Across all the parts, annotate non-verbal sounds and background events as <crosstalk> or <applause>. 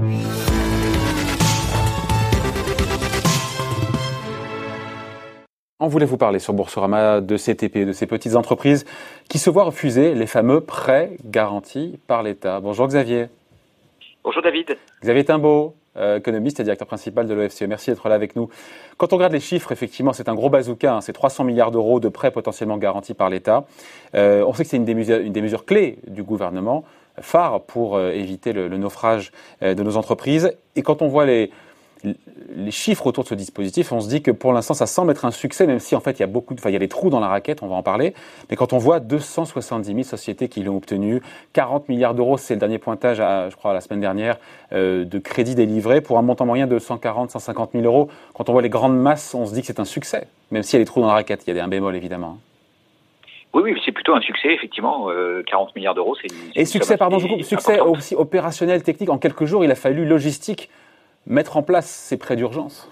On voulait vous parler sur Boursorama de ces TPE, de ces petites entreprises qui se voient refuser les fameux prêts garantis par l'État? Bonjour Xavier. Bonjour David. Xavier Timbaud, euh, économiste et directeur principal de l'OFCE. Merci d'être là avec nous. Quand on regarde les chiffres, effectivement, c'est un gros bazooka. Hein. c'est 300 milliards d'euros de prêts potentiellement garantis par l'État. Euh, on sait que c'est une, des mesures, clés du gouvernement, phare pour euh, éviter le naufrage de nos entreprises. Et quand on voit les, chiffres autour de ce dispositif, on se dit que pour l'instant, ça semble être un succès, même si en fait il y a beaucoup, enfin il y a des trous dans la raquette, on va en parler. Mais quand on voit 270 000 sociétés qui l'ont obtenu, 40 milliards d'euros, c'est le dernier pointage, je crois, la semaine dernière, euh, de crédits délivrés pour un montant moyen de 140, 150 000 euros. Quand on voit les grandes masses, on se dit que c'est un succès, même s'il y a des trous dans la raquette. Il y a un bémol évidemment. Oui, oui, c'est plutôt un succès, effectivement. 40 euh, milliards d'euros, c'est. Et succès, pardon, je coupe, succès aussi opérationnel, technique. En quelques jours, il a fallu logistique mettre en place ces prêts d'urgence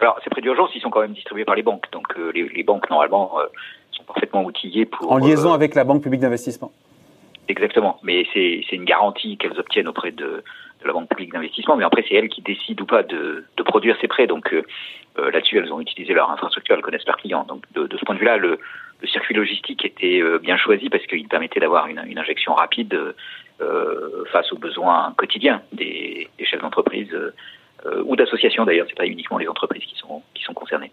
Alors, ces prêts d'urgence, ils sont quand même distribués par les banques. Donc, euh, les, banques, normalement, euh, sont parfaitement outillées pour. En liaison avec la Banque publique d'investissement Exactement. Mais c'est une garantie qu'elles obtiennent auprès de, la Banque publique d'investissement. Mais après, c'est elles qui décident ou pas de, produire ces prêts. Donc, là-dessus, elles ont utilisé leur infrastructure, elles connaissent leurs clients. Donc, de, ce point de vue-là, le, circuit logistique était bien choisi parce qu'il permettait d'avoir une, injection rapide euh, face aux besoins quotidiens des, chefs d'entreprise euh, ou d'associations d'ailleurs. C'est pas uniquement les entreprises qui sont qui sont concernées.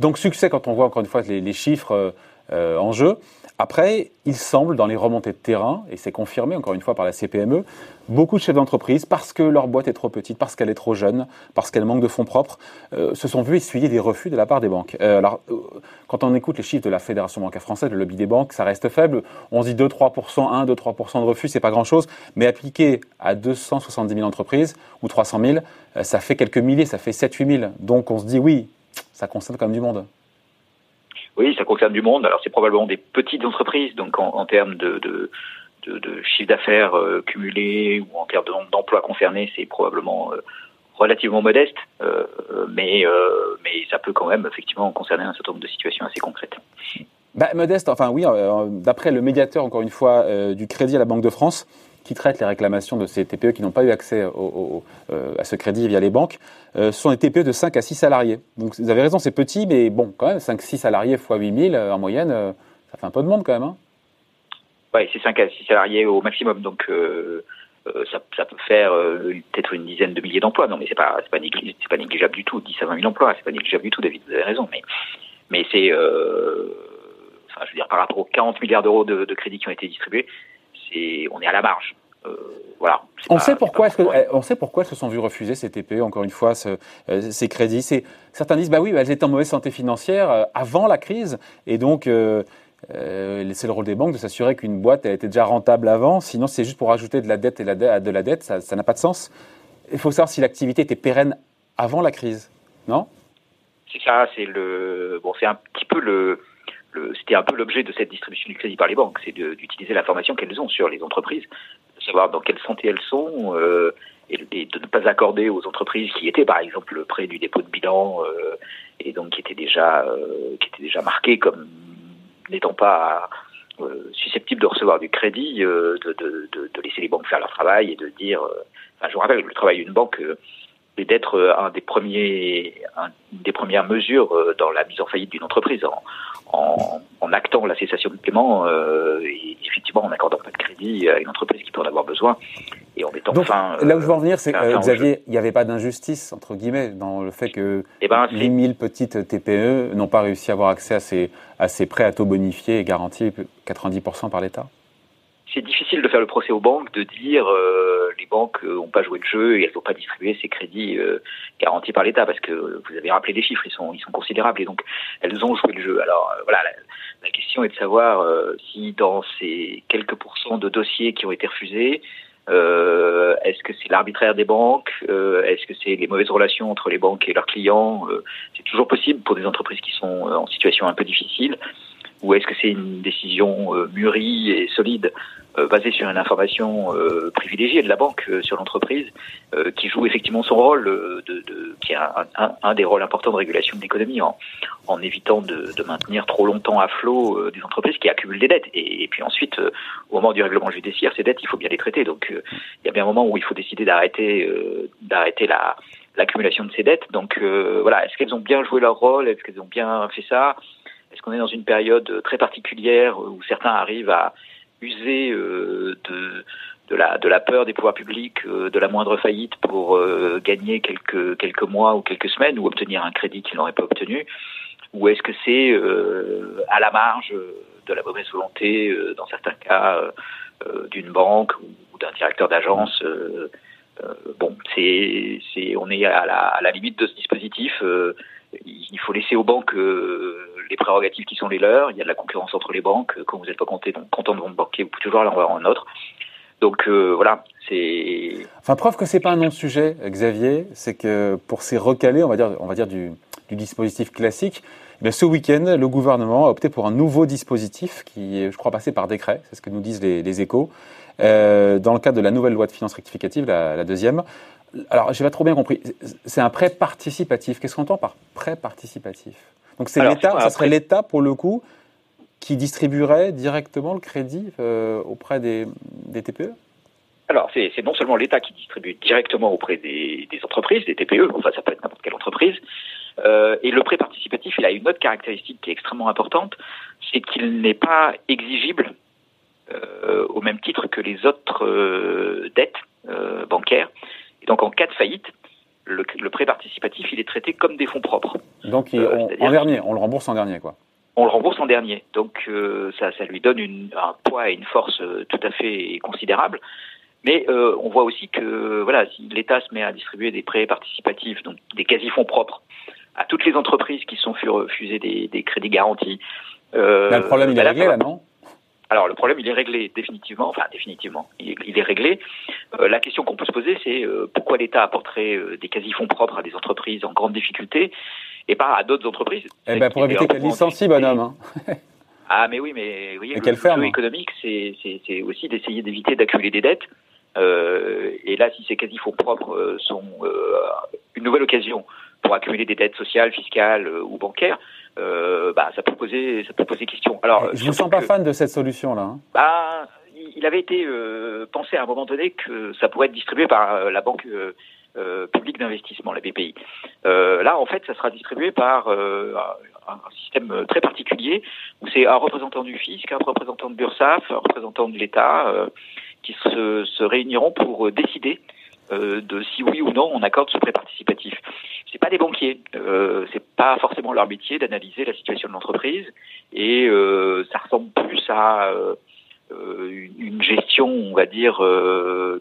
Donc succès quand on voit encore une fois les chiffres euh, en jeu. Après, il semble, dans les remontées de terrain, et c'est confirmé encore une fois par la CPME, beaucoup de chefs d'entreprise, parce que leur boîte est trop petite, parce qu'elle est trop jeune, parce qu'elle manque de fonds propres, euh, se sont vus essuyer des refus de la part des banques. Euh, alors, quand on écoute les chiffres de la Fédération bancaire française, le lobby des banques, ça reste faible. On se dit 2-3%, 1, 2-3% de refus, c'est pas grand-chose, mais appliqué à 270 000 entreprises ou 300 000, ça fait quelques milliers, ça fait 7-8 000. Donc on se dit oui, ça concerne quand même du monde. Oui, ça concerne du monde. Alors c'est probablement des petites entreprises, donc en, termes de, chiffre d'affaires euh, cumulé ou en termes de nombre d'emplois concernés, c'est probablement euh, relativement modeste, euh, mais, mais ça peut quand même effectivement concerner un certain nombre de situations assez concrètes. Bah, modeste, enfin oui, d'après le médiateur, encore une fois, du crédit à la Banque de France, qui traite les réclamations de ces TPE qui n'ont pas eu accès euh, à ce crédit via les banques, euh, ce sont des TPE de 5 à 6 salariés. Donc vous avez raison, c'est petit, mais bon, quand même, 5-6 salariés fois 8000 euh, en moyenne, ça fait un peu de monde quand même. Hein. oui, c'est 5 à 6 salariés au maximum, donc ça, peut faire peut-être une dizaine de milliers d'emplois. Non, mais c'est pas, pas, négligeable, du tout. 10 à 20 000 emplois, c'est pas négligeable du tout, David, vous avez raison. Mais, c'est, je veux dire, par rapport aux 40 milliards d'euros de, de crédits qui ont été distribués, on est à la marge. Euh, voilà. On sait pourquoi est-ce que, eh, on sait pourquoi elles se sont vues refuser ces TPE encore une fois euh, ces crédits. C'est certains disent bah oui elles étaient en mauvaise santé financière euh, avant la crise et donc c'est le rôle des banques de s'assurer qu'une boîte elle était déjà rentable avant. Sinon c'est juste pour rajouter de la dette et la de la dette ça n'a pas de sens. Il faut savoir si l'activité était pérenne avant la crise, non? C'est ça, c'est le bon c'est un petit peu le c'était un peu l'objet de cette distribution du crédit par les banques, c'est d'utiliser l'information qu'elles ont sur les entreprises, de savoir dans quelle santé elles sont, euh, et, de ne pas accorder aux entreprises qui étaient par exemple près du dépôt de bilan euh, et donc qui étaient déjà euh, qui étaient déjà marquées comme n'étant pas susceptibles de recevoir du crédit, de, laisser les banques faire leur travail et de dire, je vous rappelle, le travail d'une banque d'être un des premiers, un, des premières mesures dans la mise en faillite d'une entreprise en, en, en, actant la cessation de paiement euh, et effectivement en accordant pas de crédit à une entreprise qui peut en avoir besoin et en mettant Donc, fin. Là où je veux en venir, c'est que Xavier, il n'y avait pas d'injustice entre guillemets dans le fait que eh ben, les 1000 petites TPE n'ont pas réussi à avoir accès à ces, à ces prêts à taux bonifiés et garantis 90% par l'État c'est difficile de faire le procès aux banques, de dire euh, les banques n'ont pas joué le jeu et elles n'ont pas distribué ces crédits euh, garantis par l'État parce que vous avez rappelé les chiffres, ils sont ils sont considérables et donc elles ont joué le jeu. Alors euh, voilà, la, question est de savoir euh, si dans ces quelques pourcents de dossiers qui ont été refusés, est-ce que c'est l'arbitraire des banques Est-ce que c'est les mauvaises relations entre les banques et leurs clients C'est toujours possible pour des entreprises qui sont en situation un peu difficile. Ou est-ce que c'est une décision mûrie et solide euh, basé sur une information euh, privilégiée de la banque euh, sur l'entreprise, qui joue effectivement son rôle, de, de, qui est un, un, des rôles importants de régulation de l'économie, en, en, évitant de, de, maintenir trop longtemps à flot des entreprises qui accumulent des dettes. Et, puis ensuite, au moment du règlement judiciaire, ces dettes, il faut bien les traiter. Donc, il y a bien un moment où il faut décider d'arrêter, d'arrêter la l'accumulation de ces dettes. Donc voilà, est-ce qu'elles ont bien joué leur rôle? Est-ce qu'elles ont bien fait ça? Est-ce qu'on est dans une période très particulière où certains arrivent à user euh, de de la, de la peur des pouvoirs publics, euh, de la moindre faillite pour euh, gagner quelques, quelques mois ou quelques semaines ou obtenir un crédit qu'ils n'auraient pas obtenu? Ou est-ce que c'est à la marge de la mauvaise volonté, dans certains cas, d'une banque ou d'un directeur d'agence Bon, c'est, on est à la, à la limite de ce dispositif. il faut laisser aux banques les prérogatives qui sont les leurs. Il y a de la concurrence entre les banques. Quand vous n'êtes pas content, content de votre banquier, vous pouvez toujours aller en un autre. Donc euh, voilà, c'est. Enfin, preuve que c'est pas un non-sujet, Xavier, c'est que pour ces recalés, on va dire, on va dire du, dispositif classique, eh ce week-end, le gouvernement a opté pour un nouveau dispositif qui est, je crois, passé par décret. C'est ce que nous disent les, échos. Euh, dans le cadre de la nouvelle loi de finances rectificative, la deuxième. Alors, j'ai pas trop bien compris. C'est un prêt participatif. Qu'est-ce qu'on entend par prêt participatif? Donc c'est l'État, ça serait l'État pour le coup qui distribuerait directement le crédit euh, auprès des, TPE alors, c'est non seulement l'État qui distribue directement auprès des, entreprises, des TPE, enfin ça peut être n'importe quelle entreprise, euh, et le prêt participatif, il a une autre caractéristique qui est extrêmement importante, c'est qu'il n'est pas exigible euh, au même titre que les autres dettes bancaires. Et donc, en cas de faillite, le, prêt participatif, il est traité comme des fonds propres. Donc, euh, en dernier, on le rembourse en dernier, quoi. On le rembourse en dernier. Donc, euh, ça, ça lui donne une, un poids et une force euh, tout à fait considérables. Mais on voit aussi que voilà, si l'État se met à distribuer des prêts participatifs, donc des quasi-fonds propres, à toutes les entreprises qui sont refuser des, des crédits garantis. le problème, il est réglé, là, non? Alors le problème, il est réglé définitivement, enfin définitivement, il est, il est réglé. Euh, la question qu'on peut se poser, c'est euh, pourquoi l'État apporterait euh, des quasi-fonds propres à des entreprises en grande difficulté et pas à d'autres entreprises? Eh ben pour éviter qu'elles licencient, bonhomme. Hein. <laughs> ah mais oui, mais vous voyez, le jeu économique, c'est aussi d'essayer d'éviter d'accumuler des dettes. et là, si ces quasi-fonds propres sont une nouvelle occasion pour accumuler des dettes sociales, fiscales ou bancaires, euh, bah, ça peut poser, ça peut poser question. Alors, je ne sens pas fan de cette solution-là. Hein. Bah, il avait été euh, pensé à un moment donné que ça pourrait être distribué par euh, la banque publique d'investissement, la BPI. là, en fait, ça sera distribué par un système très particulier où c'est un représentant du fisc, un représentant de Bursaf, un représentant de l'État qui se, se, réuniront pour décider euh, de si oui ou non on accorde ce prêt participatif. C'est pas des banquiers, euh, c'est pas forcément leur métier d'analyser la situation de l'entreprise et euh, ça ressemble plus à euh, une gestion, on va dire,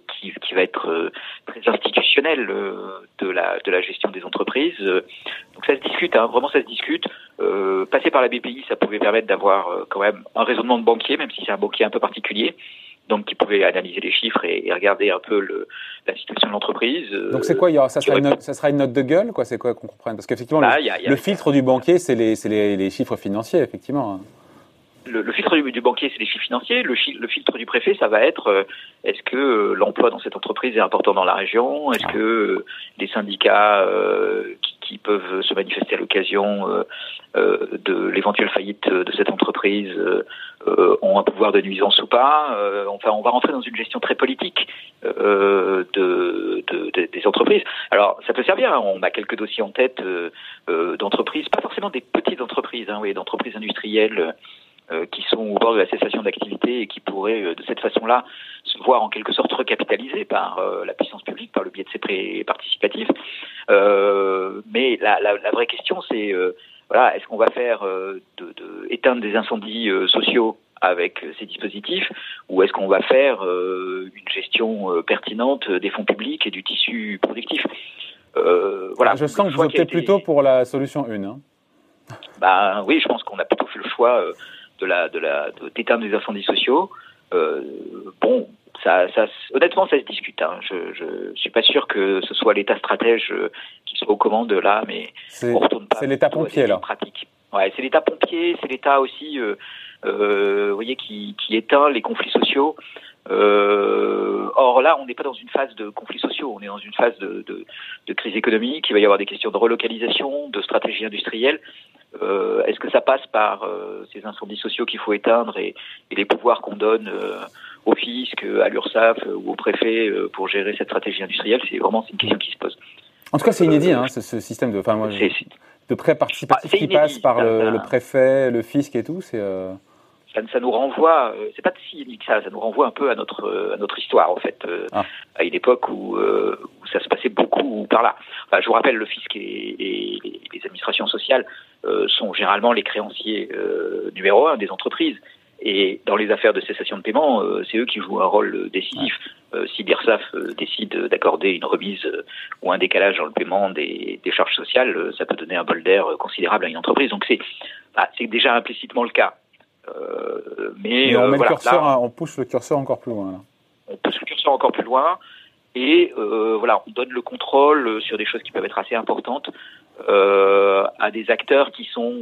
qui, qui, va être très institutionnelle de la de la gestion des entreprises. Donc ça se discute, hein, vraiment ça se discute. passer par la BPI, ça pouvait permettre d'avoir quand même un raisonnement de banquier, même si c'est un banquier un peu particulier donc qui pouvait analyser les chiffres et, regarder un peu le, la situation de l'entreprise. Donc c'est quoi ça, sera une, ça sera une note de gueule quoi? C'est quoi qu'on comprenne? Parce qu'effectivement, le, bah, filtre du banquier, c'est les, les, les, chiffres financiers, effectivement. Le, filtre du, banquier, c'est les chiffres financiers. Le, le, filtre du préfet, ça va être euh, est-ce que euh, l'emploi dans cette entreprise est important dans la région? Est-ce ah. que euh, les syndicats qui, qui, peuvent se manifester à l'occasion de l'éventuelle faillite de cette entreprise euh, ont un pouvoir de nuisance ou pas. Euh, enfin, on va rentrer dans une gestion très politique euh, de, de, des entreprises. Alors, ça peut servir. Hein. On a quelques dossiers en tête d'entreprises, pas forcément des petites entreprises, hein, oui, d'entreprises industrielles. Qui sont au bord de la cessation d'activité et qui pourraient de cette façon-là se voir en quelque sorte recapitalisées par la puissance publique, par le biais de ces prêts participatifs. mais la, la, la, vraie question, c'est voilà, est-ce qu'on va faire euh, de, de, éteindre des incendies euh, sociaux avec euh, ces dispositifs ou est-ce qu'on va faire une gestion pertinente des fonds publics et du tissu productif? Voilà. Je sens que vous optez plutôt pour la solution 1. Hein. Bah, oui, je pense qu'on a plutôt fait le choix de la de la d'éteindre des incendies sociaux. bon, ça, ça, honnêtement, ça se discute. Hein. Je, je, suis pas sûr que ce soit l'État stratège qui soit aux commandes là, mais on retourne pas. C'est l'État pompier là. Pratique. Ouais, c'est l'État pompier, c'est l'État aussi, vous voyez, qui, qui éteint les conflits sociaux. Euh, or là, on n'est pas dans une phase de conflits sociaux, on est dans une phase de, de, de, crise économique. Il va y avoir des questions de relocalisation, de stratégie industrielle. Euh, Est-ce que ça passe par euh, ces incendies sociaux qu'il faut éteindre et, et les pouvoirs qu'on donne euh, au fisc, à l'URSSAF ou au préfet pour gérer cette stratégie industrielle? C'est vraiment une question qui se pose. En tout cas, c'est inédit, hein, ce, ce, système de, moi, de prêt participatif ah, qui passe par le, le, préfet, le fisc et tout. C'est ça, ça, nous renvoie, c'est pas si que ça, ça nous renvoie un peu à notre à notre histoire en fait, ah. à une époque où, où ça se passait beaucoup par là. Enfin, je vous rappelle, le fisc et, et les administrations sociales sont généralement les créanciers numéro un des entreprises. Et dans les affaires de cessation de paiement, c'est eux qui jouent un rôle décisif. si l'IRSAF décide d'accorder une remise ou un décalage dans le paiement des, des charges sociales, ça peut donner un bol d'air considérable à une entreprise. Donc c'est bah, déjà implicitement le cas. Euh, mais, on, met le curseur, on pousse le curseur encore plus loin. On pousse le curseur encore plus loin. Et euh, voilà, on donne le contrôle sur des choses qui peuvent être assez importantes euh, à des acteurs qui sont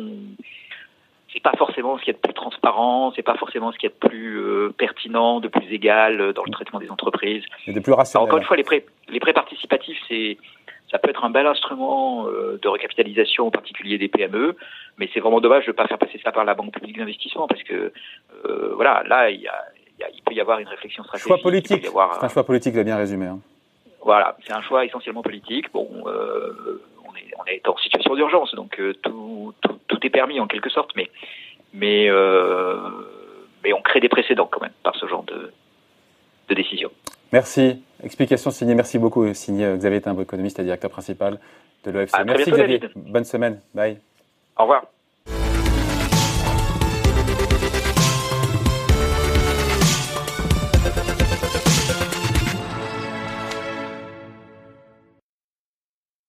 c'est pas forcément ce qui est de plus transparent, c'est pas forcément ce qui est de plus euh, pertinent, de plus égal dans le traitement des entreprises. Et de plus rationnel. encore une fois, les prêts, les prêts participatifs, c'est ça peut être un bel instrument euh, de recapitalisation, en particulier des PME, mais c'est vraiment dommage de ne pas faire passer ça par la Banque publique d'investissement, parce que euh, voilà, là, il, y a, il, peut y avoir une réflexion stratégique. Choix politique. C'est un choix politique, vous bien résumé. Hein. Voilà, c'est un choix essentiellement politique. Bon, euh, on, est, on est en situation d'urgence, donc tout, tout, tout, est permis en quelque sorte, mais, mais, mais on crée des précédents quand même par ce genre de, de décision. Merci. Explication signée. Merci beaucoup, signé Xavier Timbre, économiste et directeur principal de l'OFC. Merci Xavier. Bonne semaine. Bye. Au revoir.